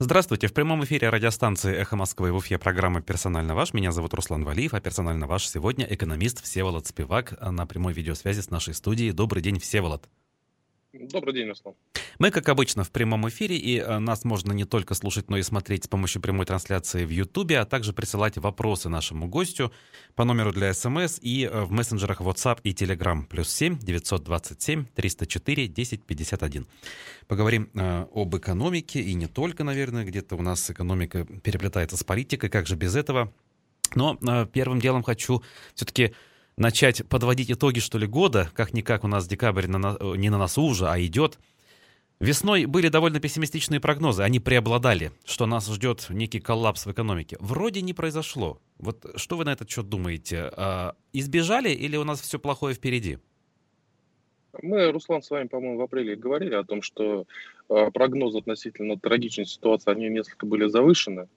Здравствуйте. В прямом эфире радиостанции «Эхо Москвы» в Уфе программа «Персонально ваш». Меня зовут Руслан Валиев, а персонально ваш сегодня экономист Всеволод Спивак на прямой видеосвязи с нашей студией. Добрый день, Всеволод. Добрый день, Руслан. Мы, как обычно, в прямом эфире, и э, нас можно не только слушать, но и смотреть с помощью прямой трансляции в Ютубе, а также присылать вопросы нашему гостю по номеру для СМС и э, в мессенджерах WhatsApp и Telegram. Плюс 7 927 304 1051. Поговорим э, об экономике, и не только, наверное, где-то у нас экономика переплетается с политикой, как же без этого. Но э, первым делом хочу все-таки начать подводить итоги, что ли, года. Как-никак у нас декабрь на, э, не на носу уже, а идет. Весной были довольно пессимистичные прогнозы, они преобладали, что нас ждет некий коллапс в экономике. Вроде не произошло. Вот что вы на этот счет думаете? А, избежали или у нас все плохое впереди? Мы, Руслан, с вами, по-моему, в апреле говорили о том, что э, прогнозы относительно трагичной ситуации, они несколько были завышены.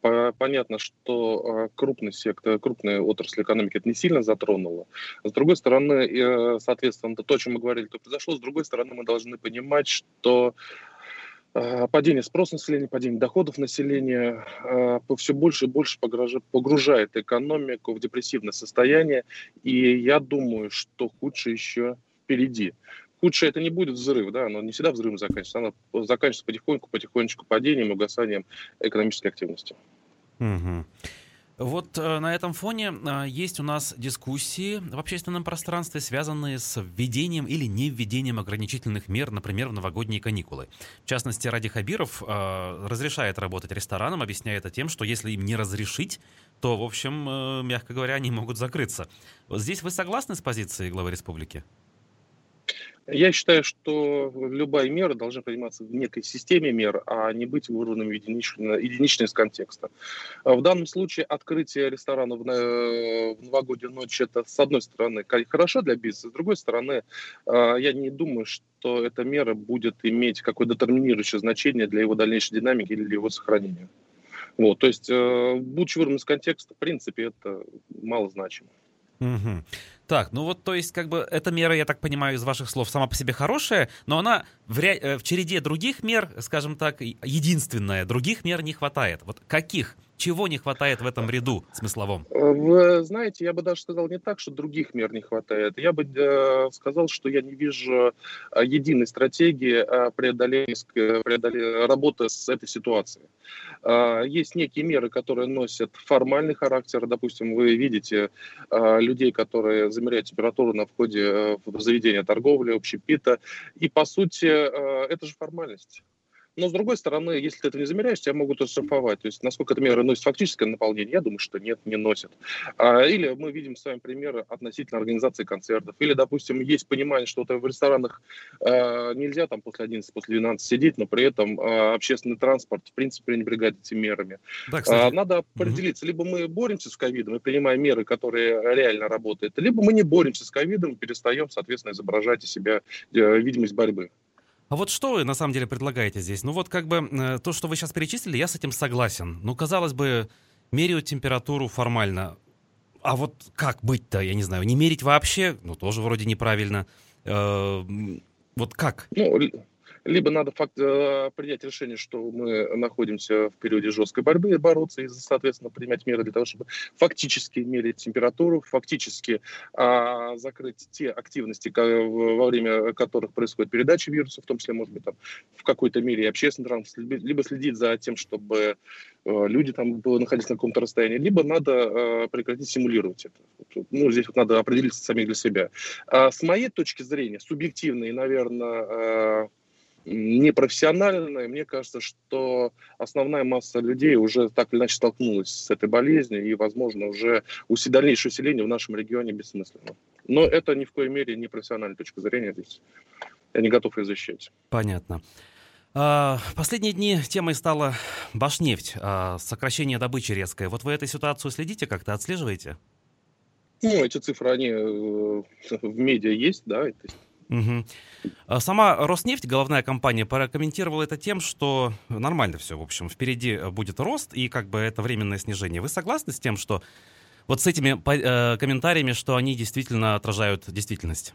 Понятно, что э, крупный сектор, крупная отрасль экономики это не сильно затронуло. С другой стороны, э, соответственно, то, о чем мы говорили, то произошло. С другой стороны, мы должны понимать, что э, падение спроса населения, падение доходов населения все больше и больше погружает экономику в депрессивное состояние. И я думаю, что худшее еще впереди. Худшее это не будет взрыв, да, оно не всегда взрывом заканчивается, оно заканчивается потихоньку, потихонечку падением, угасанием экономической активности. Угу. Вот э, на этом фоне э, есть у нас дискуссии в общественном пространстве, связанные с введением или не введением ограничительных мер, например, в новогодние каникулы. В частности, Ради Хабиров э, разрешает работать ресторанам, объясняя это тем, что если им не разрешить, то, в общем, мягко говоря, они могут закрыться. Здесь вы согласны с позицией главы республики? Я считаю, что любая мера должна приниматься в некой системе мер, а не быть вырванным единично, из контекста. В данном случае открытие ресторана в, в новогоднюю ночь это, с одной стороны, хорошо для бизнеса, с другой стороны, а, я не думаю, что эта мера будет иметь какое-то детерминирующее значение для его дальнейшей динамики или для его сохранения. Вот, то есть, э, будучи вырванным из контекста, в принципе, это мало значимо. Угу. Так, ну вот, то есть, как бы, эта мера, я так понимаю, из ваших слов сама по себе хорошая, но она в, ря... Э, в череде других мер, скажем так, единственная, других мер не хватает. Вот каких? Чего не хватает в этом ряду смысловом? Э, вы знаете, я бы даже сказал не так, что других мер не хватает. Я бы э, сказал, что я не вижу э, единой стратегии э, преодоления, преодоления работы с этой ситуацией. Э, есть некие меры, которые носят формальный характер. Допустим, вы видите э, людей, которые замеряют температуру на входе в заведение торговли, общепита. И, по сути, э, это же формальность. Но, с другой стороны, если ты это не замеряешь, тебя могут оштрафовать. То есть, насколько эта мера носит фактическое наполнение, я думаю, что нет, не носит. А, или мы видим с вами примеры относительно организации концертов. Или, допустим, есть понимание, что в ресторанах э, нельзя там после 11, после 12 сидеть, но при этом э, общественный транспорт, в принципе, пренебрегает этими мерами. Да, кстати. Надо определиться. Либо мы боремся с ковидом и принимаем меры, которые реально работают, либо мы не боремся с ковидом и перестаем, соответственно, изображать из себя э, видимость борьбы. А вот что вы на самом деле предлагаете здесь? Ну вот как бы э, то, что вы сейчас перечислили, я с этим согласен. Ну, казалось бы, меряют температуру формально. А вот как быть-то, я не знаю, не мерить вообще, ну, тоже вроде неправильно. Э, вот как? Ну, либо надо факт, э, принять решение, что мы находимся в периоде жесткой борьбы, бороться и, соответственно, принимать меры для того, чтобы фактически мерить температуру, фактически а, закрыть те активности, во время которых происходит передача вируса, в том числе, может быть, там, в какой-то мере и общественный транспорт, либо следить за тем, чтобы э, люди там находились на каком-то расстоянии, либо надо э, прекратить симулировать это. Ну, здесь вот надо определиться самих для себя. А с моей точки зрения, субъективной, наверное, непрофессиональная. Мне кажется, что основная масса людей уже так или иначе столкнулась с этой болезнью, и, возможно, уже дальнейшее усиление в нашем регионе бессмысленно. Но это ни в коей мере не профессиональная точка зрения. Здесь я не готов ее защищать. Понятно. А, последние дни темой стала Башнефть, а, сокращение добычи резкое. Вот вы эту ситуацию следите как-то, отслеживаете? Ну, эти цифры, они э, в медиа есть, да, то есть Угу. Сама Роснефть, головная компания, прокомментировала это тем, что нормально все, в общем, впереди будет рост и как бы это временное снижение. Вы согласны с тем, что вот с этими э, комментариями, что они действительно отражают действительность?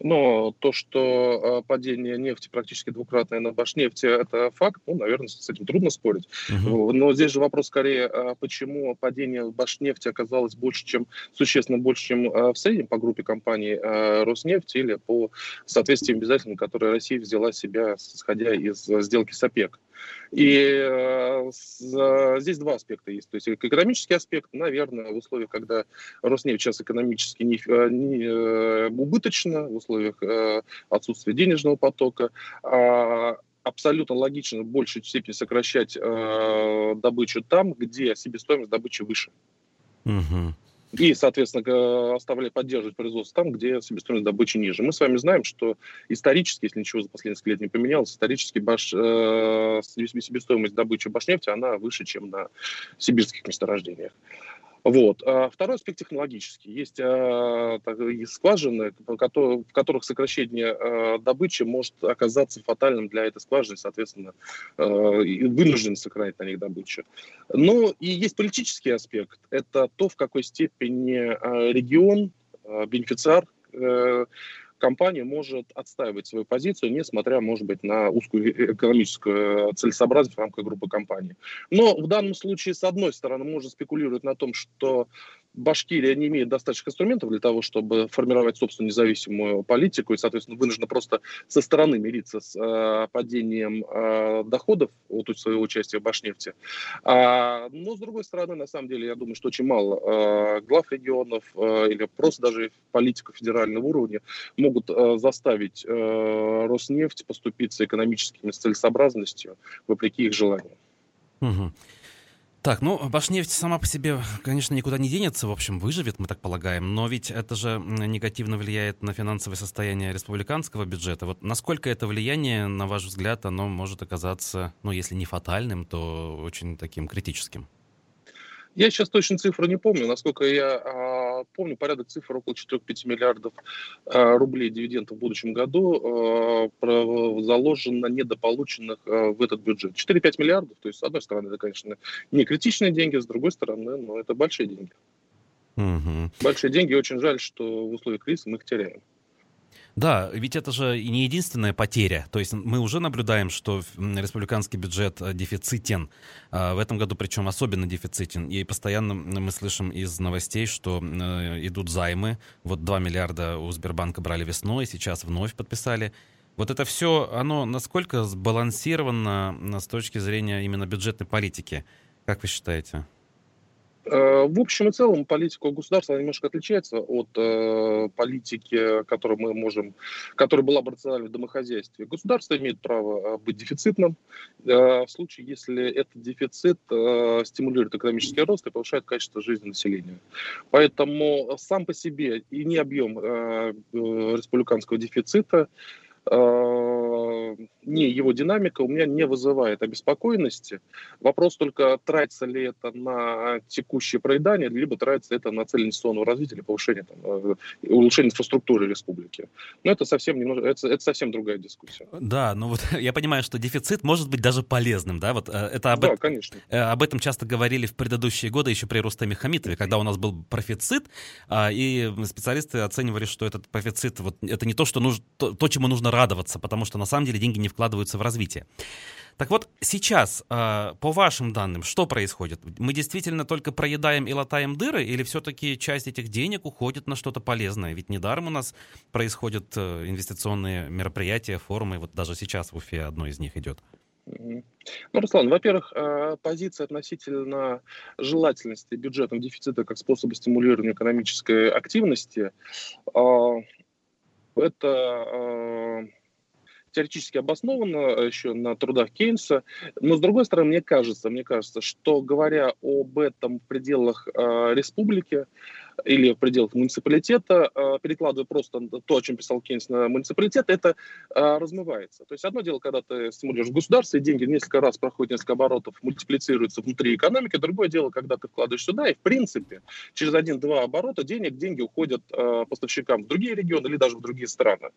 Но то, что э, падение нефти практически двукратное на Башнефти, это факт, ну, наверное, с этим трудно спорить. Угу. Но здесь же вопрос скорее, э, почему падение Башнефти оказалось больше, чем, существенно больше, чем э, в среднем по группе компаний Роснефть или по соответствиям обязательным, которые Россия взяла себя, исходя из сделки с ОПЕК. И э, здесь два аспекта есть. То есть экономический аспект, наверное, в условиях, когда Роснефть сейчас экономически не, э, не э, убыточно, в условиях э, отсутствия денежного потока, а абсолютно логично в большей степени сокращать э, добычу там, где себестоимость добычи выше. Угу и, соответственно, оставлять, поддерживать производство там, где себестоимость добычи ниже. Мы с вами знаем, что исторически, если ничего за последние несколько лет не поменялось, исторически баш, э, себестоимость добычи башнефти, она выше, чем на сибирских месторождениях. Вот. А второй аспект технологический. Есть, а, скважины, в которых сокращение а, добычи может оказаться фатальным для этой скважины, соответственно, вынуждены сохранять на них добычу. Но и есть политический аспект. Это то, в какой степени регион, бенефициар, а, компания может отстаивать свою позицию, несмотря, может быть, на узкую экономическую целесообразность в рамках группы компаний. Но в данном случае, с одной стороны, можно спекулировать на том, что Башкирия не имеет достаточных инструментов для того, чтобы формировать собственную независимую политику и, соответственно, вынуждена просто со стороны мириться с э, падением э, доходов от своего участия в Башнефти. А, но, с другой стороны, на самом деле, я думаю, что очень мало э, глав регионов э, или просто даже политиков федерального уровня могут э, заставить э, Роснефть поступиться экономическими целесообразностью вопреки их желаниям. Угу. Так, ну, Башнефть сама по себе, конечно, никуда не денется, в общем, выживет, мы так полагаем, но ведь это же негативно влияет на финансовое состояние республиканского бюджета. Вот насколько это влияние, на ваш взгляд, оно может оказаться, ну, если не фатальным, то очень таким критическим? Я сейчас точно цифру не помню. Насколько я а, помню, порядок цифр около 4-5 миллиардов а, рублей дивидендов в будущем году про, заложено недополученных а, в этот бюджет. 4-5 миллиардов, то есть, с одной стороны, это, конечно, не критичные деньги, с другой стороны, но это большие деньги. Угу. Большие деньги, очень жаль, что в условиях кризиса мы их теряем. Да, ведь это же не единственная потеря. То есть мы уже наблюдаем, что республиканский бюджет э, дефицитен. А, в этом году причем особенно дефицитен. И постоянно мы слышим из новостей, что э, идут займы. Вот 2 миллиарда у Сбербанка брали весной, сейчас вновь подписали. Вот это все, оно насколько сбалансировано с точки зрения именно бюджетной политики? Как вы считаете? Э, в общем и целом политика государства немножко отличается от э, политики, которую мы можем, которая была бы рациональна в домохозяйстве. Государство имеет право э, быть дефицитным э, в случае, если этот дефицит э, стимулирует экономический рост и повышает качество жизни населения. Поэтому сам по себе и не объем э, республиканского дефицита не его динамика у меня не вызывает обеспокоенности. Вопрос только, тратится ли это на текущее проедание, либо тратится это на цель инвестиционного развития или повышение, там, э, улучшение инфраструктуры республики. Но это совсем, немного, это, это совсем другая дискуссия. Да, ну вот я понимаю, что дефицит может быть даже полезным, да? Вот э, это об, да, конечно. Э, об этом часто говорили в предыдущие годы, еще при Рустаме Хамитове, когда у нас был профицит, а, и специалисты оценивали, что этот профицит, вот, это не то, что нужно, то, то, чему нужно радоваться, потому что на самом деле деньги не вкладываются в развитие. Так вот, сейчас, а, по вашим данным, что происходит? Мы действительно только проедаем и латаем дыры, или все-таки часть этих денег уходит на что-то полезное? Ведь недаром у нас происходят э, инвестиционные мероприятия, форумы, вот даже сейчас в Уфе одно из них идет. Ну, Руслан, во-первых, а, позиция относительно желательности бюджетного дефицита как способа стимулирования экономической активности, это теоретически обосновано э, еще на трудах Кейнса, но с другой стороны, мне кажется, мне кажется, что говоря об этом в пределах э, республики, или в пределах муниципалитета, а, перекладывая просто то, о чем писал Кейнс на муниципалитет, это а, размывается. То есть одно дело, когда ты стимулируешь государство, и деньги несколько раз проходят несколько оборотов, мультиплицируются внутри экономики, другое дело, когда ты вкладываешь сюда, и в принципе через один-два оборота денег, деньги уходят э, поставщикам в другие регионы или даже в другие страны.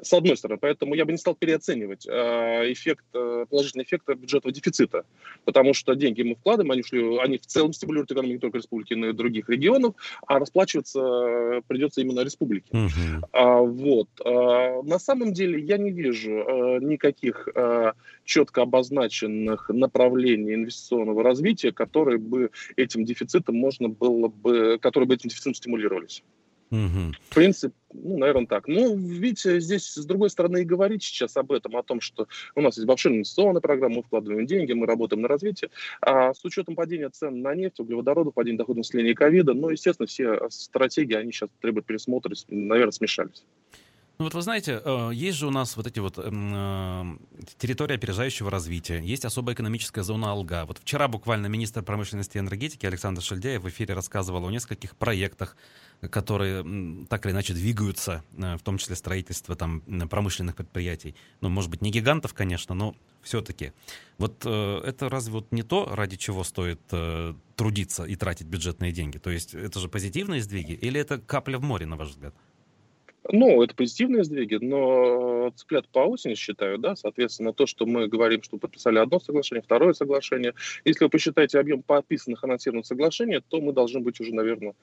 С одной стороны, поэтому я бы не стал переоценивать э, эффект, э, положительный эффект бюджетного дефицита, потому что деньги мы вкладываем, они, шли, они в целом стимулируют экономику не только республики, но и других регионов, а расплачиваться придется именно республике. Угу. А, вот. А, на самом деле я не вижу а, никаких а, четко обозначенных направлений инвестиционного развития, которые бы этим дефицитом можно было бы, которые бы этим дефицитом стимулировались. Угу. Принципе, ну, наверное, так. Ну, видите, здесь, с другой стороны, и говорить сейчас об этом, о том, что у нас есть большая инвестиционная программа, мы вкладываем деньги, мы работаем на развитие. А с учетом падения цен на нефть, углеводородов, падения доходов населения ковида, ну, естественно, все стратегии, они сейчас требуют пересмотра, наверное, смешались. Ну вот вы знаете, э, есть же у нас вот эти вот эм, э, территории опережающего развития, есть особая экономическая зона Алга. Вот вчера буквально министр промышленности и энергетики Александр Шельдяев в эфире рассказывал о нескольких проектах, которые так или иначе двигаются, э, в том числе строительство там промышленных предприятий. Ну, может быть, не гигантов, конечно, но все-таки. Вот это разве вот не то, ради чего стоит трудиться и тратить бюджетные деньги? То есть это же позитивные сдвиги или это капля в море, на ваш взгляд? Ну, это позитивные сдвиги, но цыплят по осени считаю, да, соответственно, то, что мы говорим, что подписали одно соглашение, второе соглашение. Если вы посчитаете объем подписанных анонсированных соглашений, то мы должны быть уже, наверное,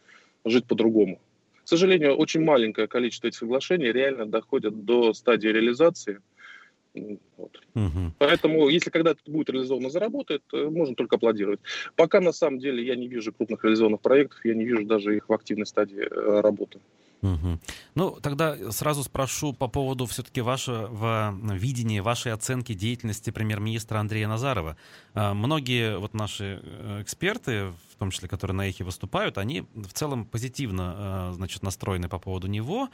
жить по-другому. К сожалению, очень маленькое количество этих соглашений реально доходят до стадии реализации. Вот. Угу. Поэтому, если когда это будет реализовано, заработает, э, можно только аплодировать. Пока, на самом деле, я не вижу крупных реализованных проектов, я не вижу даже их в активной стадии э, работы. Угу. Ну, тогда сразу спрошу по поводу все-таки вашего видения, вашей оценки деятельности премьер-министра Андрея Назарова. А, многие вот наши э, эксперты, в том числе, которые на эхе выступают, они в целом позитивно а, значит, настроены по поводу него.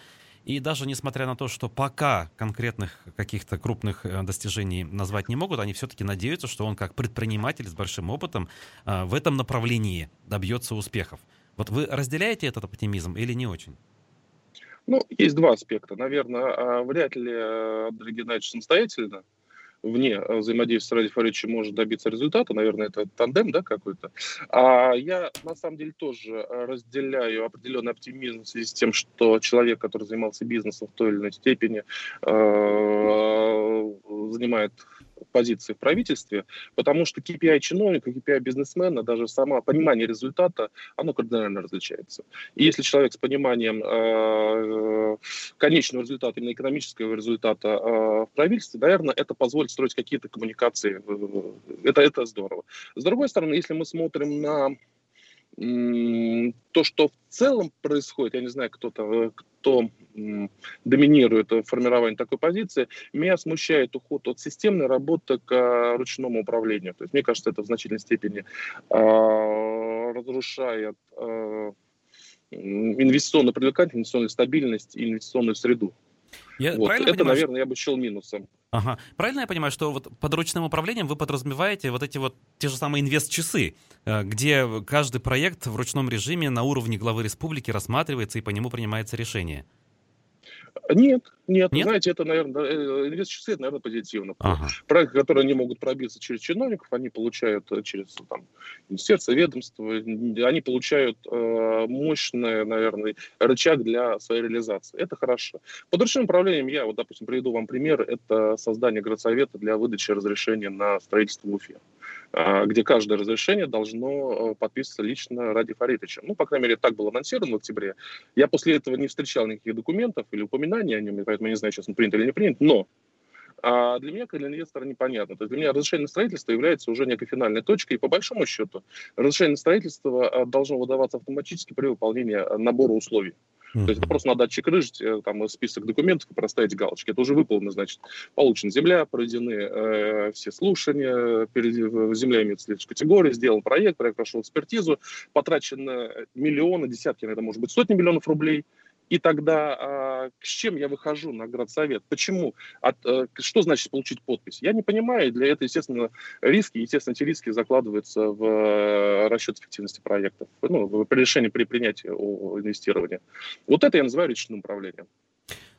И даже несмотря на то, что пока конкретных каких-то крупных э, достижений назвать не могут, они все-таки надеются, что он как предприниматель с большим опытом в этом направлении добьется успехов. Вот вы разделяете этот оптимизм или не очень? Ну, есть два аспекта. Наверное, а, вряд ли э, Андрей Геннадьевич самостоятельно вне э, взаимодействия с Ради Фаридовичем может добиться результата. Наверное, это тандем да, какой-то. А я, на самом деле, тоже разделяю определенный оптимизм в связи с тем, что человек, который занимался бизнесом в той или иной степени, э, занимает позиции в правительстве, потому что KPI чиновника, KPI бизнесмена, даже само понимание результата, оно кардинально различается. И если человек с пониманием э, конечного результата, именно экономического результата э, в правительстве, наверное, это позволит строить какие-то коммуникации. Это, это здорово. С другой стороны, если мы смотрим на то, что в целом происходит, я не знаю, кто-то, кто доминирует в формировании такой позиции, меня смущает уход от системной работы к а, ручному управлению. То есть, мне кажется, это в значительной степени э, разрушает э, инвестиционную привлекательность, инвестиционную стабильность и инвестиционную среду. Я вот. Это, понимаю, наверное, я бы счел минусом. Ага. Правильно я понимаю, что вот под ручным управлением вы подразумеваете вот эти вот те же самые инвест-часы, э, где каждый проект в ручном режиме на уровне главы республики рассматривается и по нему принимается решение? Нет, нет, нет? знаете, это, наверное, э, инвест-часы, это, наверное, позитивно. Ага. Проекты, которые не могут пробиться через чиновников, они получают э, через там, министерство, ведомство, они получают э, мощный, наверное, рычаг для своей реализации. Это хорошо. Под ручным управлением я, вот, допустим, приведу вам пример, это создание городсовета для выдачи разрешения на строительство в Уфе. А, где каждое разрешение должно э, подписываться лично Ради Фаритовича. Ну, по крайней мере, так было анонсировано в октябре. Я после этого не встречал никаких документов или упоминаний о нем, поэтому я не знаю, сейчас он принят или не принят, но а для меня, как для инвестора, непонятно. То есть для меня разрешение на строительство является уже некой финальной точкой, и по большому счету разрешение на строительство а, должно выдаваться автоматически при выполнении набора условий. То есть просто надо отчекрыжить э, там список документов и проставить галочки. Это уже выполнено, значит, получена земля, проведены э, все слушания, перед, земля имеет следующую категорию, сделан проект, проект прошел экспертизу, потрачено миллионы, десятки, это может быть сотни миллионов рублей – и тогда а, с чем я выхожу на градсовет? Почему? От, а, что значит получить подпись? Я не понимаю. Для этого, естественно, риски. Естественно, эти риски закладываются в а, расчет эффективности проектов. Ну, при решении при принятии о инвестировании. Вот это я называю речным управлением.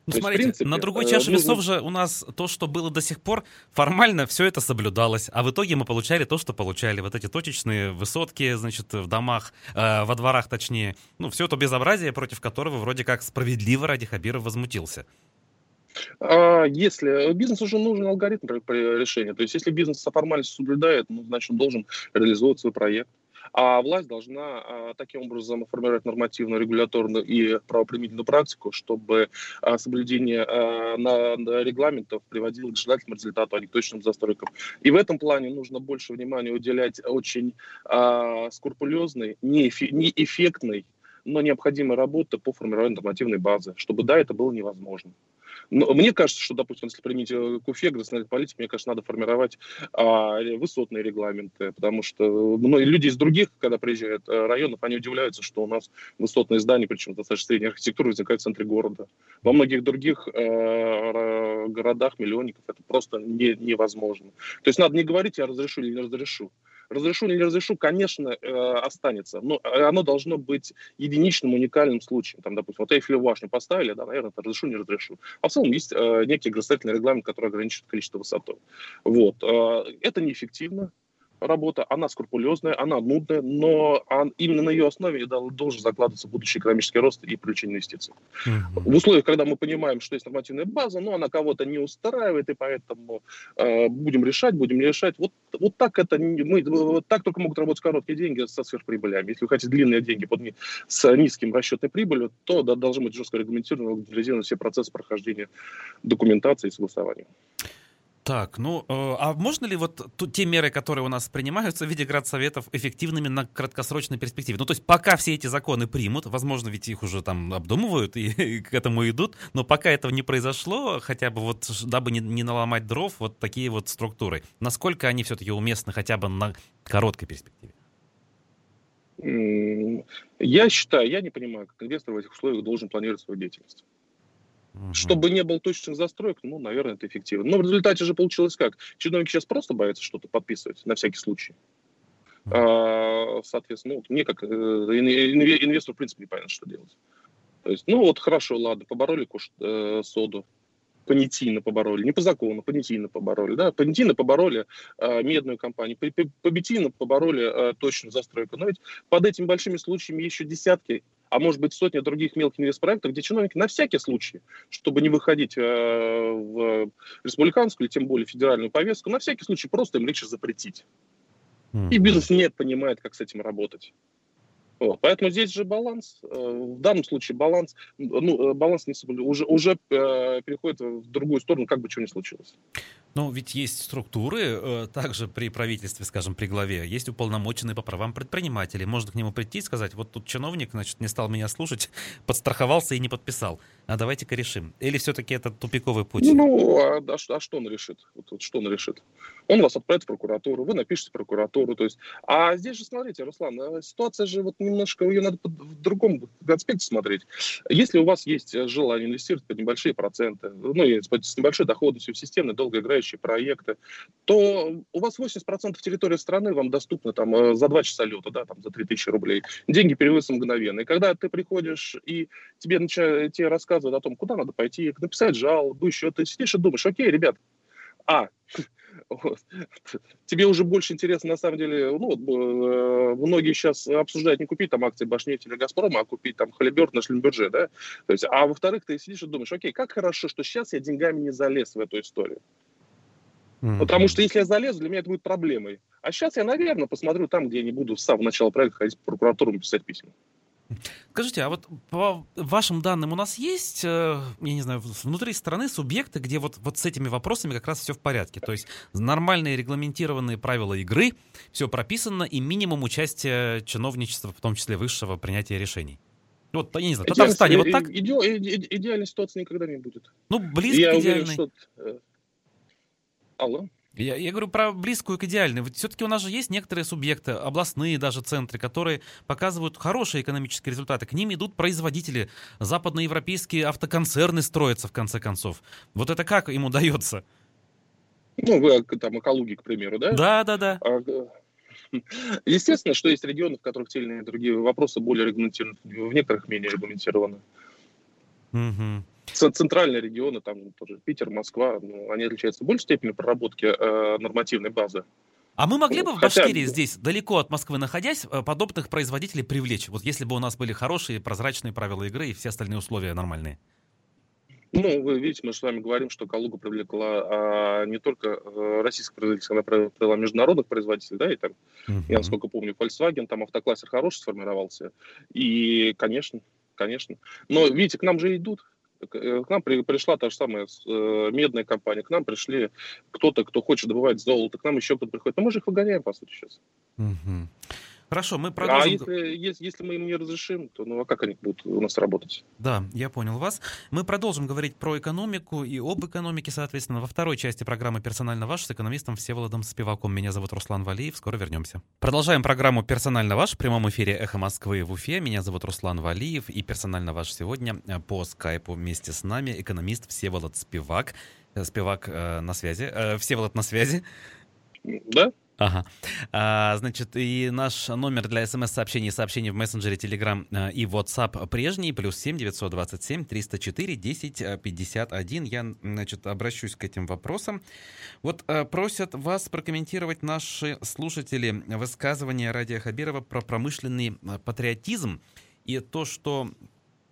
Ну, То смотрите, есть, принципе, на другой чаше э, весов же у нас то, что было до сих пор, формально все это соблюдалось, а в итоге мы получали то, что получали. Вот эти точечные высотки, значит, в домах, э, во дворах точнее. Ну, все это безобразие, против которого вроде как справедливо ради Хабиров возмутился. А если бизнесу уже нужен алгоритм решении, то есть если бизнес формальность соблюдает, ну, значит, он должен реализовывать свой проект. А власть должна а, таким образом формировать нормативную, регуляторную и правоприменительную практику, чтобы а, соблюдение а, на, регламентов приводило к желательному результату, а не к точным застройкам. И в этом плане нужно больше внимания уделять очень скрупулезной, неэффектной, но необходимой работы по формированию нормативной базы, чтобы, да, это было невозможно. Но мне кажется, что, допустим, если применить э, КУФЕ, государственной политики, мне кажется, надо формировать а, высотные регламенты, потому что многие люди из других, когда приезжают э, районов, они удивляются, что у нас высотные здания, причем достаточно средней архитектуры, возникают в центре города. Во многих других э, городах, миллионников, это просто не, невозможно. То есть надо не говорить, я разрешу или не разрешу. Разрешу или не разрешу, конечно, э, останется, но оно должно быть единичным, уникальным случаем. Там, допустим, вот Эйфелеву башню поставили, да, наверное, это разрешу, не разрешу. А в целом есть э, некий градостроительный регламент, который ограничивает количество высоты. Вот. Э, это неэффективно, работа, она скрупулезная, она нудная, но именно на ее основе должен закладываться будущий экономический рост и привлечение инвестиций. Mm-hmm. В условиях, когда мы понимаем, что есть нормативная база, но она кого-то не устраивает, и поэтому э, будем решать, будем не решать. Вот, вот так это мы, вот так только могут работать короткие деньги со сверхприбылями. Если вы хотите длинные деньги под, с низким расчетной прибылью, то да, должны быть жестко регламентированы все процессы прохождения документации и согласования. Так, ну, э, а можно ли вот те меры, которые у нас принимаются в виде градсоветов, эффективными на краткосрочной перспективе? Ну, то есть пока все эти законы примут, возможно, ведь их уже там обдумывают и, и к этому идут, но пока этого не произошло, хотя бы вот, дабы не, не наломать дров, вот такие вот структуры, насколько они все-таки уместны хотя бы на короткой перспективе? Я считаю, я не понимаю, как инвестор в этих условиях должен планировать свою деятельность. Угу. Чтобы не было точных застроек, ну, наверное, это эффективно. Но в результате же получилось как? Чиновники сейчас просто боятся что-то подписывать на всякий случай. А, соответственно, ну, мне как э, инвестору, в принципе, не понятно, что делать. То есть, ну вот хорошо, ладно, побороли кош, э, соду, понятийно побороли, не по закону, понятийно побороли, да, понятийно побороли э, медную компанию, победительно побороли э, точную застройку. Но ведь под этими большими случаями еще десятки а может быть сотни других мелких инвестпроектов, где чиновники на всякий случай, чтобы не выходить э, в республиканскую или тем более федеральную повестку, на всякий случай просто им легче запретить. Mm-hmm. И бизнес не понимает, как с этим работать. Вот. Поэтому здесь же баланс. Э, в данном случае баланс, ну, э, баланс не уже, уже э, переходит в другую сторону, как бы чего ни случилось. Но ведь есть структуры, также при правительстве, скажем, при главе, есть уполномоченные по правам предпринимателей. Можно к нему прийти и сказать, вот тут чиновник, значит, не стал меня слушать, подстраховался и не подписал. А давайте-ка решим. Или все-таки это тупиковый путь? Ну, а, а, а что он решит? Вот, вот что он решит? Он вас отправит в прокуратуру, вы напишете прокуратуру. То есть, а здесь же, смотрите, Руслан, ситуация же вот немножко, ее надо в другом аспекте смотреть. Если у вас есть желание инвестировать под небольшие проценты, ну, с небольшой доходностью в системные долгоиграющие проекты, то у вас 80% территории страны вам доступны там э, за 2 часа лета, да, там за 3000 рублей. Деньги переводятся мгновенно. И когда ты приходишь и тебе начинают, тебе рассказывают о том, куда надо пойти, написать жалобу, еще, ты сидишь и думаешь, окей, ребят, а, вот. Тебе уже больше интересно, на самом деле, ну, вот, э, многие сейчас обсуждают не купить там акции Башнефти или Газпрома, а купить там Халиберт на Шлюмберже, да? То есть, а во-вторых, ты сидишь и думаешь, окей, как хорошо, что сейчас я деньгами не залез в эту историю. Mm-hmm. Потому что если я залезу, для меня это будет проблемой. А сейчас я, наверное, посмотрю там, где я не буду с самого начала проекта ходить в прокуратуру и писать письма. Скажите, а вот по вашим данным у нас есть, э, я не знаю, внутри страны субъекты, где вот, вот с этими вопросами как раз все в порядке? То есть нормальные регламентированные правила игры, все прописано, и минимум участия чиновничества, в том числе высшего принятия решений. Вот, я не знаю, в Татарстане вот так? Иде, иде, идеальной ситуации никогда не будет. Ну, близко я к идеальной. Уверен, что... Э, алло? Я, я говорю про близкую к идеальной. Вот все-таки у нас же есть некоторые субъекты, областные даже центры, которые показывают хорошие экономические результаты. К ним идут производители. Западноевропейские автоконцерны строятся, в конце концов. Вот это как им удается? Ну, вы там экологии, к примеру, да? Да, да, да. А, естественно, что есть регионы, в которых те или иные другие вопросы более регламентированы, в некоторых менее регламентированы. Угу центральные регионы, там тоже Питер, Москва, ну, они отличаются в большей степени проработки э, нормативной базы. А мы могли бы в Хотя... Башкирии здесь, далеко от Москвы находясь, э, подобных производителей привлечь? Вот если бы у нас были хорошие, прозрачные правила игры и все остальные условия нормальные. Ну, вы видите, мы с вами говорим, что Калуга привлекла а, не только а, российских производителей, она привлекла международных производителей, да, и там, uh-huh. я насколько помню, Volkswagen, там автоклассер хороший сформировался. И, конечно, конечно. Но, видите, к нам же идут. Э, к нам при, пришла та же самая э, медная компания, к нам пришли кто-то, кто хочет добывать золото, к нам еще кто-то приходит. Но мы же их выгоняем, по сути, сейчас. Uh-huh. Хорошо, мы а продолжим. А если, если, если мы им не разрешим, то ну а как они будут у нас работать? Да, я понял вас. Мы продолжим говорить про экономику и об экономике, соответственно, во второй части программы «Персонально ваш» с экономистом Всеволодом Спиваком. Меня зовут Руслан Валиев, скоро вернемся. Продолжаем программу «Персонально ваш» в прямом эфире «Эхо Москвы» в Уфе. Меня зовут Руслан Валиев и «Персонально ваш» сегодня э, по скайпу вместе с нами экономист Всеволод Спивак. Э, Спивак э, на связи. Э, Всеволод на связи. Да, Ага. А, значит, и наш номер для смс-сообщений и сообщений в мессенджере Telegram а, и WhatsApp прежний, плюс 7 927 304 10 51. Я, значит, обращусь к этим вопросам. Вот а, просят вас прокомментировать наши слушатели высказывания Радия Хабирова про промышленный а, патриотизм и то, что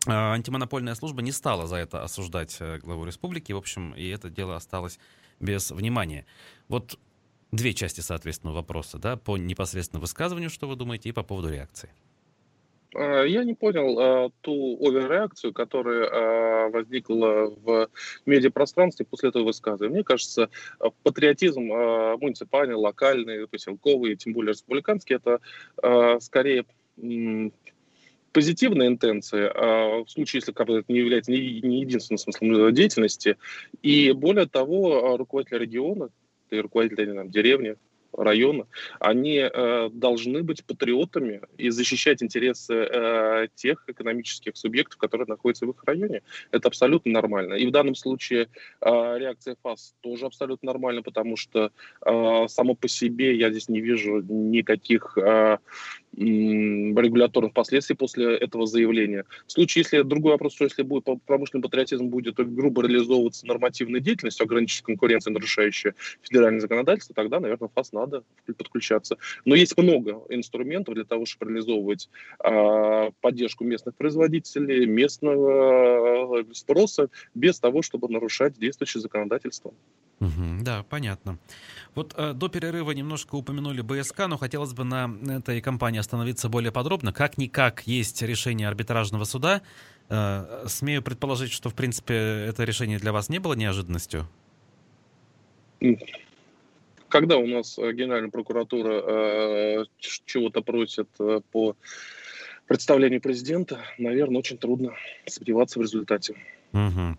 антимонопольная служба не стала за это осуждать главу республики. В общем, и это дело осталось без внимания. Вот Две части, соответственно, вопроса, да, по непосредственно высказыванию, что вы думаете, и по поводу реакции. А, я не понял а, ту оверреакцию, которая а, возникла в медиапространстве после этого высказывания. Мне кажется, патриотизм а, муниципальный, локальный, поселковый, тем более республиканский, это а, скорее позитивная интенция, а в случае, если это не является не единственным смыслом деятельности. И более того, руководитель региона, и руководители там, деревни, района, они э, должны быть патриотами и защищать интересы э, тех экономических субъектов, которые находятся в их районе. Это абсолютно нормально. И в данном случае э, реакция ФАС тоже абсолютно нормальна, потому что э, само по себе я здесь не вижу никаких э, регуляторных последствий после этого заявления. В случае, если другой вопрос, что если будет промышленный патриотизм будет грубо реализовываться нормативной деятельностью, ограничить конкуренцию, нарушающая федеральное законодательство, тогда, наверное, ФАС надо подключаться. Но есть много инструментов для того, чтобы реализовывать э, поддержку местных производителей, местного э, спроса, без того, чтобы нарушать действующее законодательство. Да, понятно. Вот э, до перерыва немножко упомянули БСК, но хотелось бы на этой компании остановиться более подробно. Как-никак есть решение арбитражного суда. Э, смею предположить, что, в принципе, это решение для вас не было неожиданностью? Когда у нас э, Генеральная прокуратура э, чего-то просит по представлению президента, наверное, очень трудно сомневаться в результате. Угу.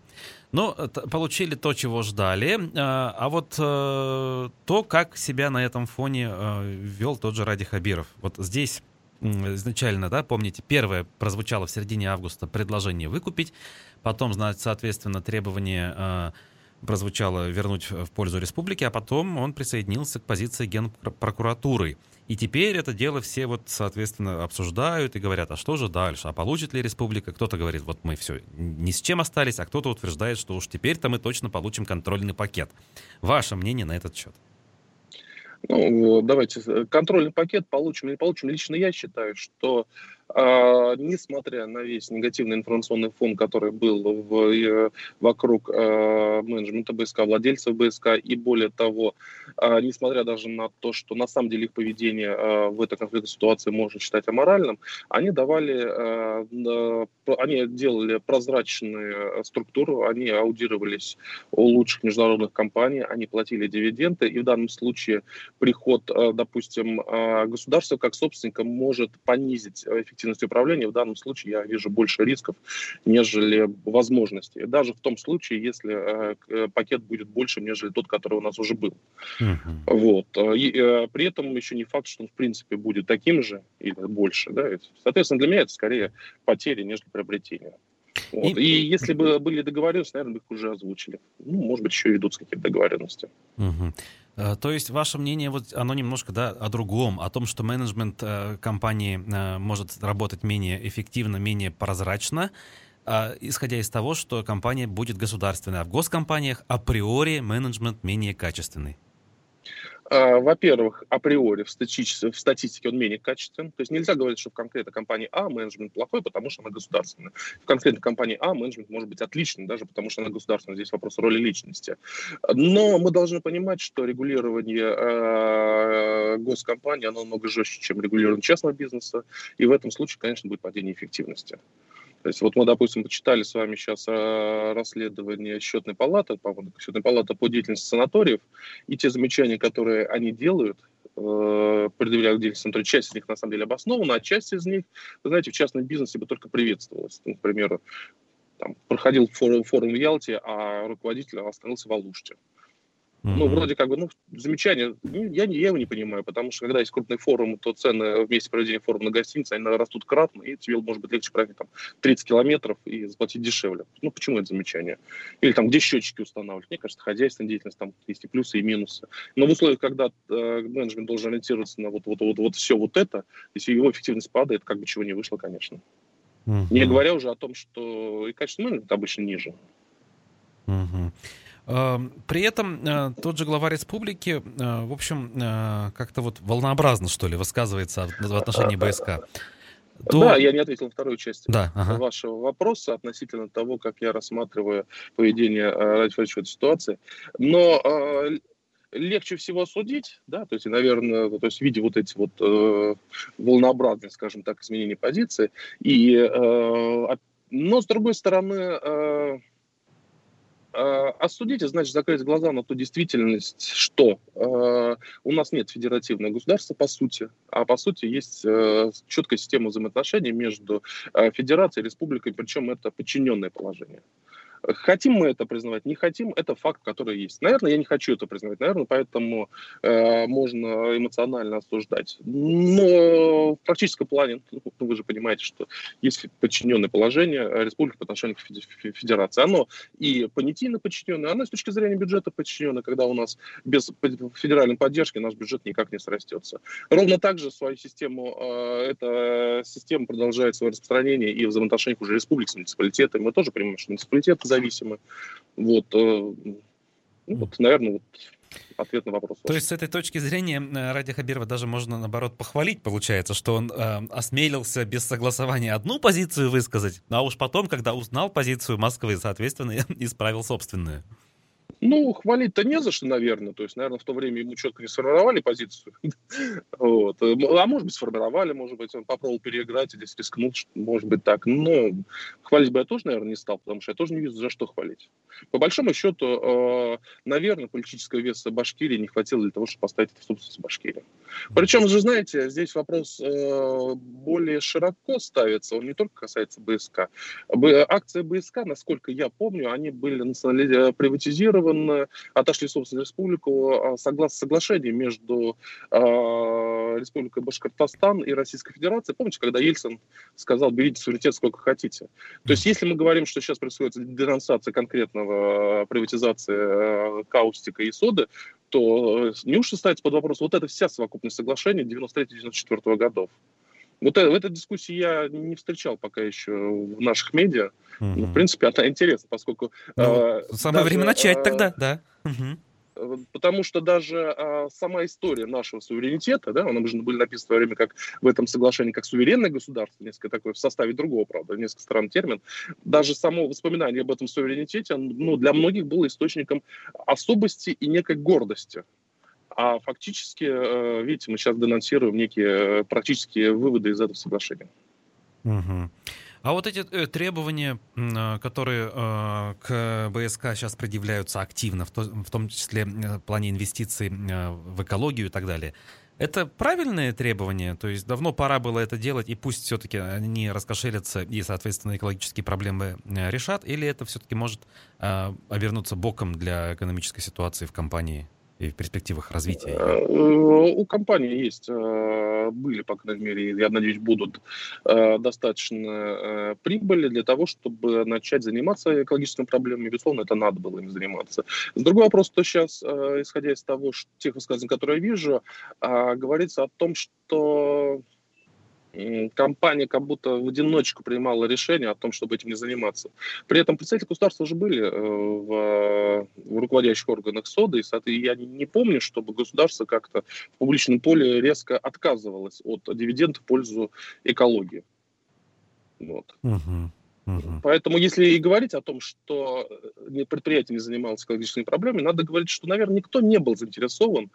Ну, получили то, чего ждали. А, а вот э, то, как себя на этом фоне э, вел тот же Ради Хабиров. Вот здесь изначально, да, помните, первое прозвучало в середине августа предложение выкупить, потом, соответственно, требование э, прозвучало вернуть в пользу республики, а потом он присоединился к позиции генпрокуратуры. И теперь это дело все вот, соответственно, обсуждают и говорят, а что же дальше, а получит ли республика? Кто-то говорит, вот мы все ни с чем остались, а кто-то утверждает, что уж теперь-то мы точно получим контрольный пакет. Ваше мнение на этот счет? Ну, давайте, э, контрольный пакет получим или не получим. Лично я считаю, что несмотря на весь негативный информационный фон, который был в, э, вокруг а, менеджмента БСК, владельцев БСК, и более того, а, несмотря даже на то, что на самом деле их поведение а, в этой конфликтной ситуации можно считать аморальным, они давали, а, они делали прозрачную структуру, они аудировались у лучших международных компаний, они платили дивиденды, и в данном случае приход, а, допустим, а, государства как собственника может понизить эффективность эффективности управления, в данном случае я вижу больше рисков, нежели возможностей. Даже в том случае, если э, э, пакет будет больше, нежели тот, который у нас уже был. Uh-huh. Вот. Э, и, э, при этом еще не факт, что он в принципе будет таким же или больше. Да? Соответственно, для меня это скорее потери, нежели приобретение. Вот. И... и если бы были договоренности, наверное, бы их уже озвучили. Ну, может быть, еще идут с какими-то договоренностями. Угу. То есть ваше мнение, вот оно немножко да, о другом, о том, что менеджмент э, компании э, может работать менее эффективно, менее прозрачно, э, исходя из того, что компания будет государственной, а в госкомпаниях априори менеджмент менее качественный. А, во-первых, априори в статистике, в статистике он менее качествен. То есть нельзя говорить, что в конкретной компании А менеджмент плохой, потому что она государственная. В конкретной компании А менеджмент может быть отличным, даже потому что она государственная. Здесь вопрос роли личности. Но мы должны понимать, что регулирование э, госкомпании, оно намного жестче, чем регулирование частного бизнеса. И в этом случае, конечно, будет падение эффективности. То есть вот мы, допустим, почитали с вами сейчас э, расследование счетной палаты, по-моему, счетной палаты по деятельности санаториев, и те замечания, которые они делают, э, предъявляют деятельность санатория, часть из них на самом деле обоснована, а часть из них, вы знаете, в частном бизнесе бы только приветствовалась. Ну, например, там, проходил форум, форум в Ялте, а руководитель остановился в Алуште. Mm-hmm. Ну, вроде как бы, ну, замечание, ну, я, не, я его не понимаю, потому что когда есть крупный форум, то цены вместе проведения форума на гостинице, они растут кратно, и тебе может быть легче проехать там 30 километров и заплатить дешевле. Ну, почему это замечание? Или там, где счетчики устанавливать? Мне кажется, хозяйственная деятельность, там есть и плюсы, и минусы. Но в условиях, когда э, менеджмент должен ориентироваться на вот, вот, вот, вот все вот это, если его эффективность падает, как бы чего не вышло, конечно. Mm-hmm. Не говоря уже о том, что и качество менеджмента обычно ниже. Mm-hmm. Эм, при этом э, тот же глава республики, э, в общем, э, как-то вот волнообразно, что ли, высказывается в отношении БСК. То... Да, я не ответил на вторую часть да, ага. вашего вопроса относительно того, как я рассматриваю поведение Ради в этой ситуации. Но легче всего судить, да, то есть, наверное, то есть, видя вот эти вот э, волнообразные, скажем так, изменения позиции, и, э, но с другой стороны, э, осудить, а значит закрыть глаза на ту действительность, что э, у нас нет федеративного государства по сути, а по сути есть э, четкая система взаимоотношений между э, федерацией и республикой, причем это подчиненное положение. Хотим мы это признавать, не хотим, это факт, который есть. Наверное, я не хочу это признавать, наверное, поэтому э, можно эмоционально осуждать. Но в практическом плане, ну, вы же понимаете, что есть подчиненное положение республики по отношению к федерации. Оно и понятийно подчиненное, оно с точки зрения бюджета подчиненное, когда у нас без федеральной поддержки наш бюджет никак не срастется. Ровно так же свою систему, э, эта система продолжает свое распространение и взаимоотношениях уже республик с муниципалитетами. Мы тоже понимаем, что муниципалитеты зависимы. Вот, э, ну, вот наверное, вот ответ на вопрос. То есть с этой точки зрения э, Ради Хабирова даже можно, наоборот, похвалить, получается, что он э, осмелился без согласования одну позицию высказать, а уж потом, когда узнал позицию Москвы, соответственно, исправил собственную. Ну, хвалить-то не за что, наверное. То есть, наверное, в то время ему четко не сформировали позицию. вот. А может быть, сформировали, может быть, он попробовал переиграть, и здесь рискнул, может быть, так. Но хвалить бы я тоже, наверное, не стал, потому что я тоже не вижу, за что хвалить. По большому счету, э, наверное, политического веса Башкирии не хватило для того, чтобы поставить это в собственность Башкирии. Причем же, знаете, здесь вопрос э, более широко ставится, он не только касается БСК. Акции БСК, насколько я помню, они были национали... приватизированы, отошли в собственную республику а, согласно соглашению между э, Республикой Башкортостан и Российской Федерацией. Помните, когда Ельцин сказал, берите суверенитет сколько хотите. То есть, если мы говорим, что сейчас происходит денонсация конкретного приватизации э, каустика и соды, то э, неужто ставится под вопрос вот эта вся совокупность соглашений 93-94 годов? Вот в этой дискуссии я не встречал пока еще в наших медиа. Угу. Ну, в принципе, она интересна, поскольку... Ну, э, самое даже, время начать э, тогда, да. Угу. Потому что даже а, сама история нашего суверенитета, да, она же были написаны в то время как в этом соглашении как суверенное государство, несколько такое в составе другого, правда, несколько странный термин, даже само воспоминание об этом суверенитете, ну, для многих было источником особости и некой гордости. А фактически, э, видите, мы сейчас денонсируем некие э, практические выводы из этого соглашения. Угу. А вот эти э, требования, которые к БСК сейчас предъявляются активно, в том числе в плане инвестиций в экологию и так далее, это правильные требования? То есть давно пора было это делать, и пусть все-таки они раскошелятся и, соответственно, экологические проблемы решат, или это все-таки может обернуться боком для экономической ситуации в компании? И в перспективах развития? Э, у компании есть, э, были, по крайней мере, я надеюсь, будут э, достаточно прибыли для того, чтобы начать заниматься экологическими проблемами. Безусловно, это надо было им заниматься. Другой вопрос, что сейчас, исходя из того, что, тех высказываний, которые я вижу, говорится о том, что компания как будто в одиночку принимала решение о том, чтобы этим не заниматься. При этом представители государства уже были э, в, в руководящих органах СОДа, и я не помню, чтобы государство как-то в публичном поле резко отказывалось от дивидендов в пользу экологии. Вот. Угу. Угу. Поэтому, если и говорить о том, что э, предприятие не занималось экологическими проблемами, надо говорить, что, наверное, никто не был заинтересован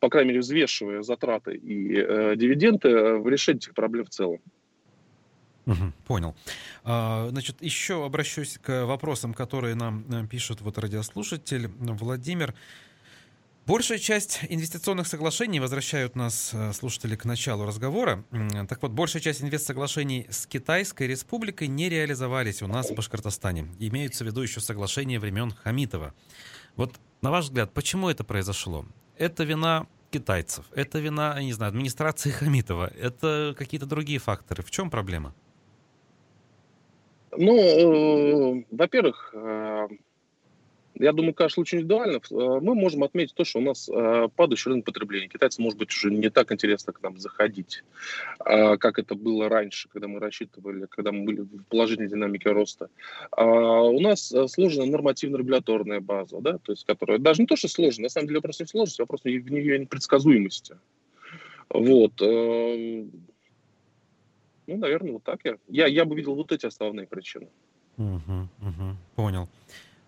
по крайней мере, взвешивая затраты и э, дивиденды э, в решении этих проблем в целом. Понял. А, значит, еще обращусь к вопросам, которые нам э, пишет вот радиослушатель Владимир. Большая часть инвестиционных соглашений возвращают нас, э, слушатели, к началу разговора. Так вот, большая часть инвестсоглашений с Китайской республикой не реализовались у нас в Башкортостане. Имеются в виду еще соглашения времен Хамитова. Вот, на ваш взгляд, почему это произошло? Это вина китайцев, это вина, я не знаю, администрации Хамитова, это какие-то другие факторы. В чем проблема? Ну, э, во-первых, э, я думаю, каждый случай индивидуально. Э, мы можем отметить то, что у нас э, падающий рынок потребления. Китайцам, может быть, уже не так интересно к нам заходить, э, как это было раньше, когда мы рассчитывали, когда мы были в положительной динамике роста. А у нас сложная нормативно-регуляторная база, да, то есть, которая даже не то, что сложная, на самом деле вопрос не в сложности, вопрос в нее непредсказуемости. Вот. Ну, наверное, вот так я. Я, я бы видел вот эти основные причины. Угу, угу, понял.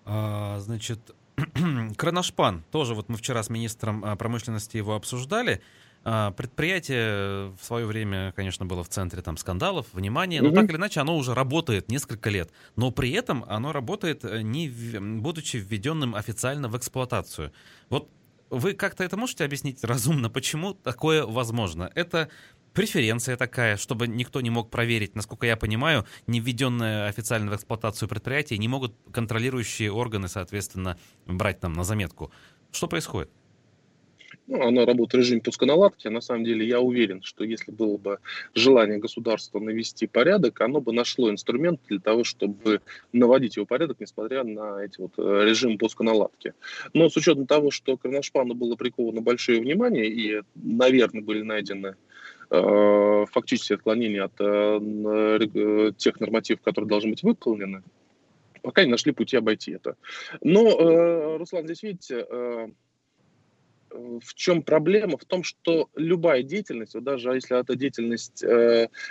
А, значит, Кроношпан, тоже вот мы вчера с министром а, промышленности его обсуждали. А, предприятие в свое время, конечно, было в центре там скандалов, внимания, но mm-hmm. так или иначе оно уже работает несколько лет. Но при этом оно работает, э, не будучи введенным официально в эксплуатацию. Вот вы как-то это можете объяснить разумно, почему такое возможно? Это преференция такая, чтобы никто не мог проверить. Насколько я понимаю, не введенное официально в эксплуатацию предприятие не могут контролирующие органы, соответственно, брать там на заметку. Что происходит? ну, она работает в режиме пусконаладки. На самом деле я уверен, что если было бы желание государства навести порядок, оно бы нашло инструмент для того, чтобы наводить его порядок, несмотря на эти вот э, режимы пусконаладки. Но с учетом того, что к Ранашпану было приковано большое внимание и, наверное, были найдены фактические отклонения от э, тех нормативов, которые должны быть выполнены, пока не нашли пути обойти это. Но, э, Руслан, здесь видите, в чем проблема? В том, что любая деятельность, вот даже если это деятельность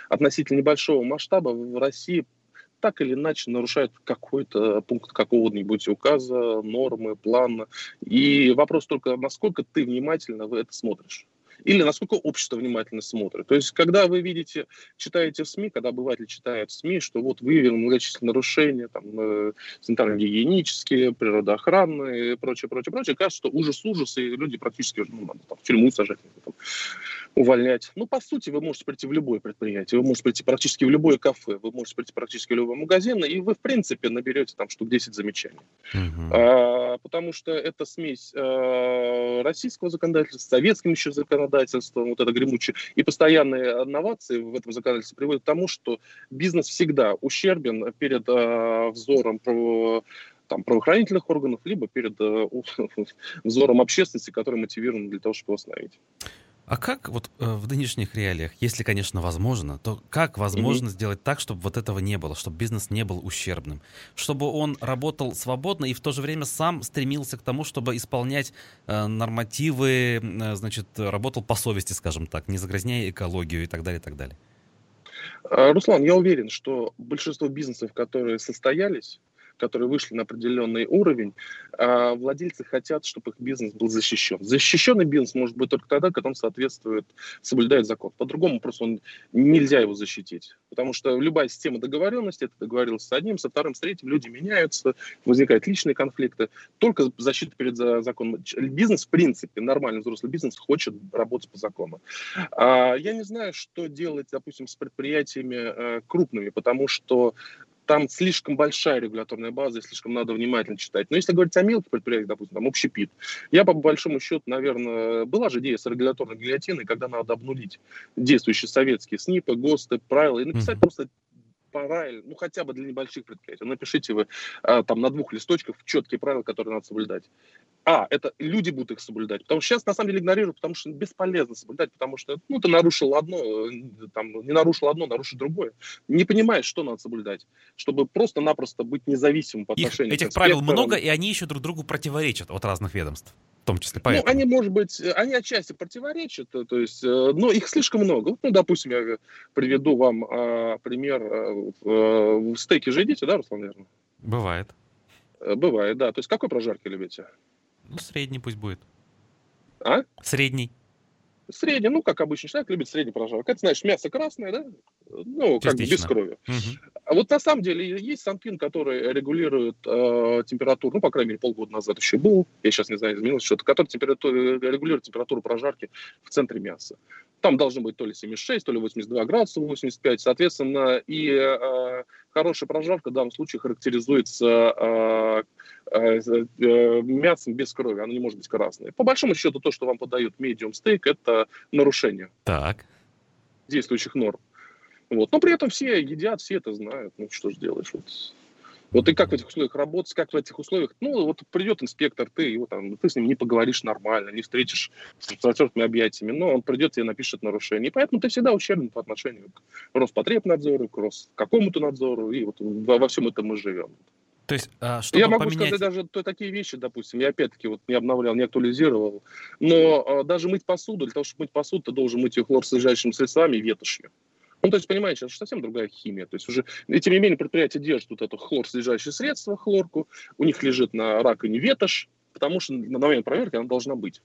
относительно небольшого масштаба, в России так или иначе нарушает какой-то пункт какого-нибудь указа, нормы, плана. И вопрос только, насколько ты внимательно в это смотришь или насколько общество внимательно смотрит. То есть, когда вы видите, читаете в СМИ, когда обыватель читает в СМИ, что вот выявлены многочисленные нарушения, там, э, санитарно-гигиенические, природоохранные и прочее, прочее, прочее, кажется, что ужас-ужас, и люди практически ну, там, в тюрьму сажать, там, увольнять. Ну, по сути, вы можете прийти в любое предприятие, вы можете прийти практически в любое кафе, вы можете прийти практически в любой магазин, и вы, в принципе, наберете там штук 10 замечаний. Uh-huh. А, потому что это смесь а, российского законодательства, советским еще законодательством, вот это гремучее, и постоянные новации в этом законодательстве приводят к тому, что бизнес всегда ущербен перед а, взором там, правоохранительных органов, либо перед э, взором общественности, которая мотивирована для того, чтобы его остановить. А как вот э, в нынешних реалиях, если, конечно, возможно, то как возможно mm-hmm. сделать так, чтобы вот этого не было, чтобы бизнес не был ущербным, чтобы он работал свободно и в то же время сам стремился к тому, чтобы исполнять э, нормативы, э, значит, работал по совести, скажем так, не загрязняя экологию и так далее, и так далее? А, Руслан, я уверен, что большинство бизнесов, которые состоялись, которые вышли на определенный уровень, а владельцы хотят, чтобы их бизнес был защищен. Защищенный бизнес может быть только тогда, когда он соответствует, соблюдает закон. По-другому просто он, нельзя его защитить. Потому что любая система договоренности, это договорился с одним, со вторым, с третьим, люди меняются, возникают личные конфликты. Только защита перед законом. Бизнес, в принципе, нормальный взрослый бизнес хочет работать по закону. А я не знаю, что делать, допустим, с предприятиями э, крупными, потому что там слишком большая регуляторная база, и слишком надо внимательно читать. Но если говорить о мелких предприятиях, допустим, там общепит, я по большому счету, наверное, была же идея с регуляторной гильотиной, когда надо обнулить действующие советские СНИПы, ГОСТы, правила и написать mm-hmm. просто правил, ну хотя бы для небольших предприятий. Напишите вы а, там на двух листочках четкие правила, которые надо соблюдать. А, это люди будут их соблюдать. Потому что сейчас на самом деле игнорируют, потому что бесполезно соблюдать, потому что ну, ты нарушил одно, э, там, не нарушил одно, нарушишь другое. Не понимаешь, что надо соблюдать, чтобы просто-напросто быть независимым по отношению их, Этих правил много, и они еще друг другу противоречат от разных ведомств. Том числе поэтому. Ну, они, может быть, они отчасти противоречат, то есть, э, но их слишком много. Ну, допустим, я приведу вам а, пример. А, в стейки же едите, да, Руслан, наверное? Бывает. Бывает, да. То есть, какой прожарки любите? Ну, средний пусть будет. А? Средний. Средний, ну, как обычный человек любит средний прожарок. Это, знаешь, мясо красное, да? Ну, как бы без крови. Угу. А вот на самом деле есть санпин, который регулирует э, температуру, ну, по крайней мере, полгода назад еще был, я сейчас не знаю, изменилось что-то, который температуру, регулирует температуру прожарки в центре мяса. Там должно быть то ли 76, то ли 82 градуса, 85. Соответственно, и э, хорошая прожарка в данном случае характеризуется э, э, э, мясом без крови. Оно не может быть красное. По большому счету, то, что вам подают medium стейк, это нарушение так. действующих норм. Вот. Но при этом все едят, все это знают. Ну, что же делаешь? Вот. Вот и как в этих условиях работать, как в этих условиях, ну, вот придет инспектор, ты его там, ты с ним не поговоришь нормально, не встретишь с распростертыми объятиями, но он придет тебе напишет нарушение. И поэтому ты всегда ущербен по отношению к Роспотребнадзору, к Рос какому-то надзору, и вот во, во всем этом мы живем. То есть, а, чтобы я могу поменять... сказать даже то, такие вещи, допустим, я опять-таки вот не обновлял, не актуализировал, но а, даже мыть посуду, для того, чтобы мыть посуду, ты должен мыть ее хлорсодержащими средствами и ветошью. Ну, то есть, понимаете, это же совсем другая химия. То есть уже, и тем не менее, предприятие держит вот это хлор-содержащее средство, хлорку, у них лежит на раковине ветошь, потому что на момент проверки она должна быть.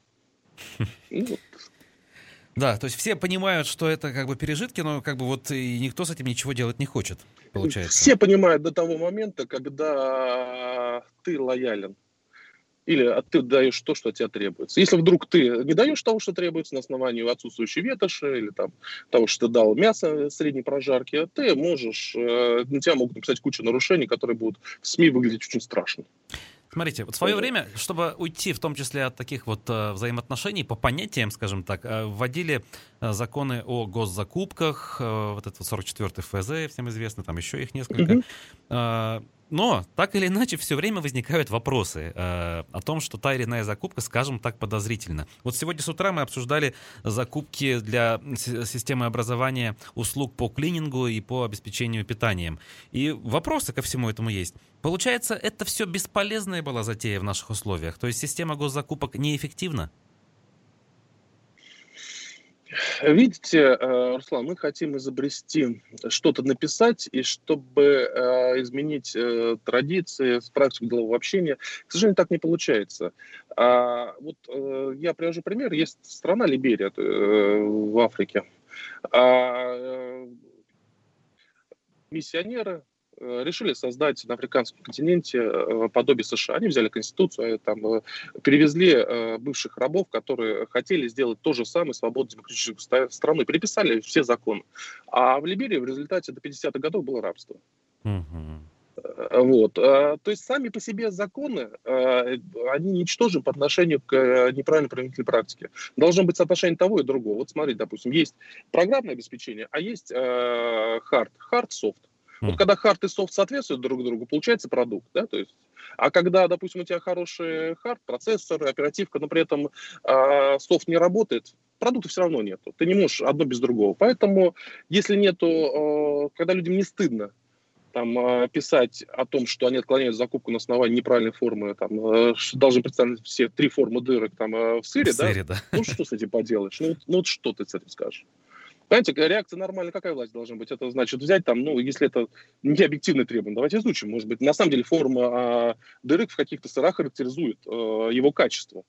Ну, Да, то есть все понимают, что это как бы пережитки, но как бы вот и никто с этим ничего делать не хочет, получается. Все понимают до того момента, когда ты лоялен или а ты даешь то, что от тебя требуется. Если вдруг ты не даешь того, что требуется на основании отсутствующей ветоши или там, того, что ты дал мясо средней прожарки, ты можешь, э, на тебя могут написать кучу нарушений, которые будут в СМИ выглядеть очень страшно. Смотрите, вот в свое время, чтобы уйти в том числе от таких вот э, взаимоотношений, по понятиям, скажем так, э, вводили э, законы о госзакупках, э, вот этот 44-й ФЗ, всем известно, там еще их несколько. Mm-hmm. Но, так или иначе, все время возникают вопросы э, о том, что та или иная закупка, скажем так, подозрительна. Вот сегодня с утра мы обсуждали закупки для системы образования услуг по клинингу и по обеспечению питанием. И вопросы ко всему этому есть. Получается, это все бесполезная была затея в наших условиях? То есть система госзакупок неэффективна? Видите, э, Руслан, мы хотим изобрести, что-то написать, и чтобы э, изменить э, традиции, практику делового общения, к сожалению, так не получается. А вот я привожу пример. Есть страна Либерия в Африке. А, миссионеры решили создать на африканском континенте э, подобие США. Они взяли конституцию, э, там, перевезли бывших рабов, которые хотели сделать то же самое свободную демократическую страну, переписали все законы. А в Либерии в результате до 50-х годов было рабство. Вот. То есть сами по себе законы, они ничтожны по отношению к неправильной применительной практике. Должно быть соотношение того и другого. Вот смотрите, допустим, есть программное обеспечение, а есть hard, hard Вот когда hard и софт соответствуют друг другу, получается продукт, да, то есть а когда, допустим, у тебя хороший hard, процессор, оперативка, но при этом э, софт не работает, продукта все равно нету. Ты не можешь одно без другого. Поэтому, если нету, э, когда людям не стыдно там, э, писать о том, что они отклоняют закупку на основании неправильной формы, там, должны представить все три формы дырок там, в сыре, в да? Сыре, да? Ну, что с этим поделаешь? Ну, ну, вот что ты с этим скажешь? Понимаете, реакция нормальная, какая власть должна быть? Это значит взять там, ну, если это не объективное требование, давайте изучим. Может быть, на самом деле форма а, дырок в каких-то сырах характеризует а, его качество.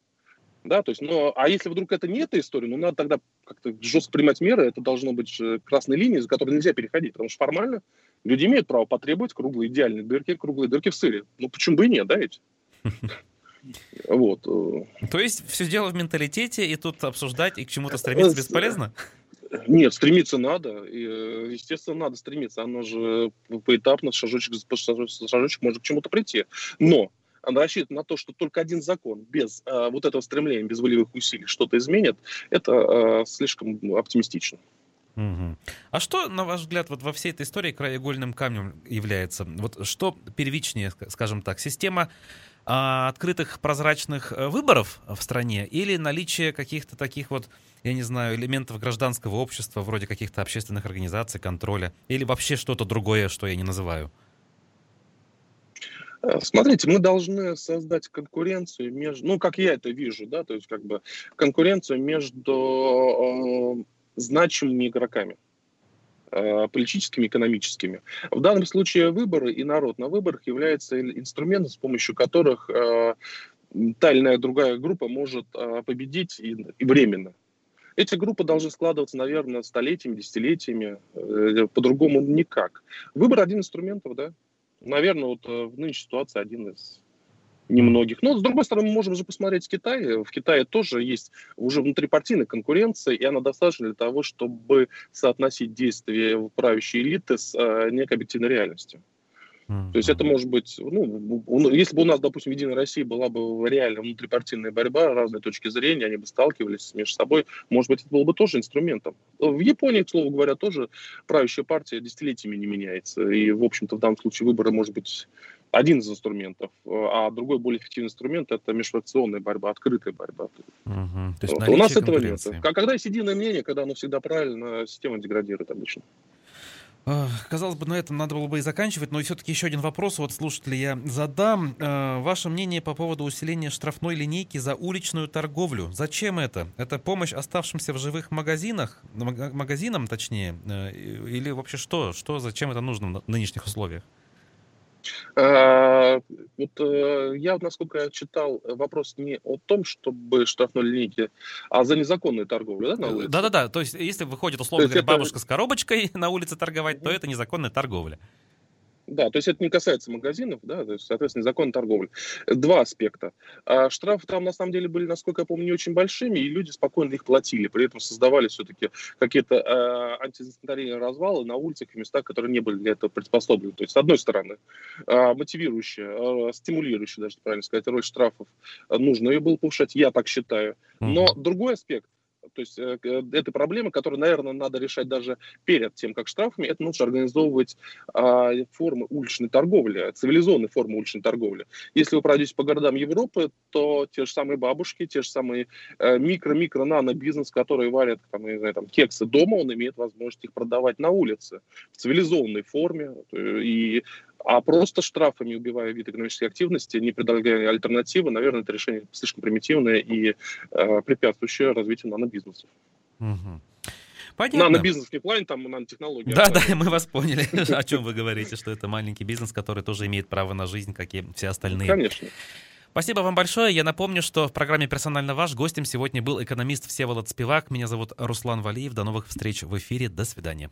Да, то есть, но, а если вдруг это не эта история, ну, надо тогда как-то жестко принимать меры, это должно быть красной линией, за которой нельзя переходить, потому что формально люди имеют право потребовать круглые идеальные дырки, круглые дырки в сыре. Ну, почему бы и нет, да, ведь? Вот. Э. То есть все дело в менталитете, и тут обсуждать и к чему-то стремиться э, бесполезно? Нет, стремиться надо. И, э, естественно, надо стремиться. Оно же поэтапно, шажочек шажочек может к чему-то прийти. Но она рассчитана на то, что только один закон без а, вот этого стремления, без волевых усилий что-то изменит, это а, слишком оптимистично. Угу. А что, на ваш взгляд, вот во всей этой истории краеугольным камнем является? Вот что первичнее, скажем так, система открытых прозрачных э, выборов в стране или наличие каких-то таких вот, я не знаю, элементов гражданского общества, вроде каких-то общественных организаций, контроля, или вообще что-то другое, что я не называю? Э, смотрите, мы должны создать конкуренцию между, ну, как я это вижу, да, то есть как бы конкуренцию между э, значимыми игроками политическими, экономическими. В данном случае выборы и народ на выборах является инструментом, с помощью которых э, та или иная другая группа может э, победить и, временно. Эти группы должны складываться, наверное, столетиями, десятилетиями, по-другому никак. Выбор один инструментов, да. Наверное, вот в нынешней ситуации один из немногих. Но, с другой стороны, мы можем же посмотреть в Китае. В Китае тоже есть уже внутрипартийная конкуренция, и она достаточна для того, чтобы соотносить действия правящей элиты с э, некой объективной реальностью. Mm-hmm. То есть это может быть, ну, если бы у нас, допустим, в Единой России была бы реально внутрипартийная борьба, разные точки зрения, они бы сталкивались между собой, может быть, это было бы тоже инструментом. В Японии, к слову говоря, тоже правящая партия десятилетиями не меняется. И, в общем-то, в данном случае выборы, может быть, один из инструментов, а другой более эффективный инструмент это межфракционная борьба, открытая борьба. Угу. То есть вот. У нас этого нет. Когда есть единое мнение, когда оно всегда правильно, система деградирует обычно. Казалось бы, на этом надо было бы и заканчивать, но все-таки еще один вопрос вот слушатели я задам. Э, ваше мнение по поводу усиления штрафной линейки за уличную торговлю. Зачем это? Это помощь оставшимся в живых магазинах, магазинам точнее, э, или вообще что? Что, зачем это нужно в нынешних условиях? А, вот э, я, насколько я читал, вопрос не о том, чтобы штрафной линейки, а за незаконную торговлю, да, на улице? Да-да-да, то есть если выходит, условно говоря, это... бабушка с коробочкой на улице торговать, то это незаконная торговля. Да, то есть это не касается магазинов, да, то есть, соответственно, закон торговли. Два аспекта. А штрафы там, на самом деле, были, насколько я помню, не очень большими, и люди спокойно их платили. При этом создавали все-таки какие-то э, антисанитарийные развалы на улицах и местах, которые не были для этого приспособлены. То есть, с одной стороны, э, мотивирующая, э, стимулирующая, даже правильно сказать, роль штрафов нужно ее было повышать, я так считаю. Но другой аспект, то есть э, это проблема, которую, наверное, надо решать даже перед тем, как штрафами. Это нужно организовывать э, формы уличной торговли, цивилизованные формы уличной торговли. Если вы пройдете по городам Европы, то те же самые бабушки, те же самые э, микро-микро-нано-бизнес, которые варят там, не знаю, там, кексы дома, он имеет возможность их продавать на улице в цивилизованной форме. И а просто штрафами, убивая вид экономической активности, не предлагая альтернативы, наверное, это решение слишком примитивное и э, препятствующее развитию нанобизнесов. Угу. Понятно. Нано-бизнес не плане, там нанотехнологии. Да, да, мы вас поняли, о чем вы говорите, что это маленький бизнес, который тоже имеет право на жизнь, как и все остальные. Конечно. Спасибо вам большое. Я напомню, что в программе «Персонально ваш» гостем сегодня был экономист Всеволод Спивак. Меня зовут Руслан Валиев. До новых встреч в эфире. До свидания.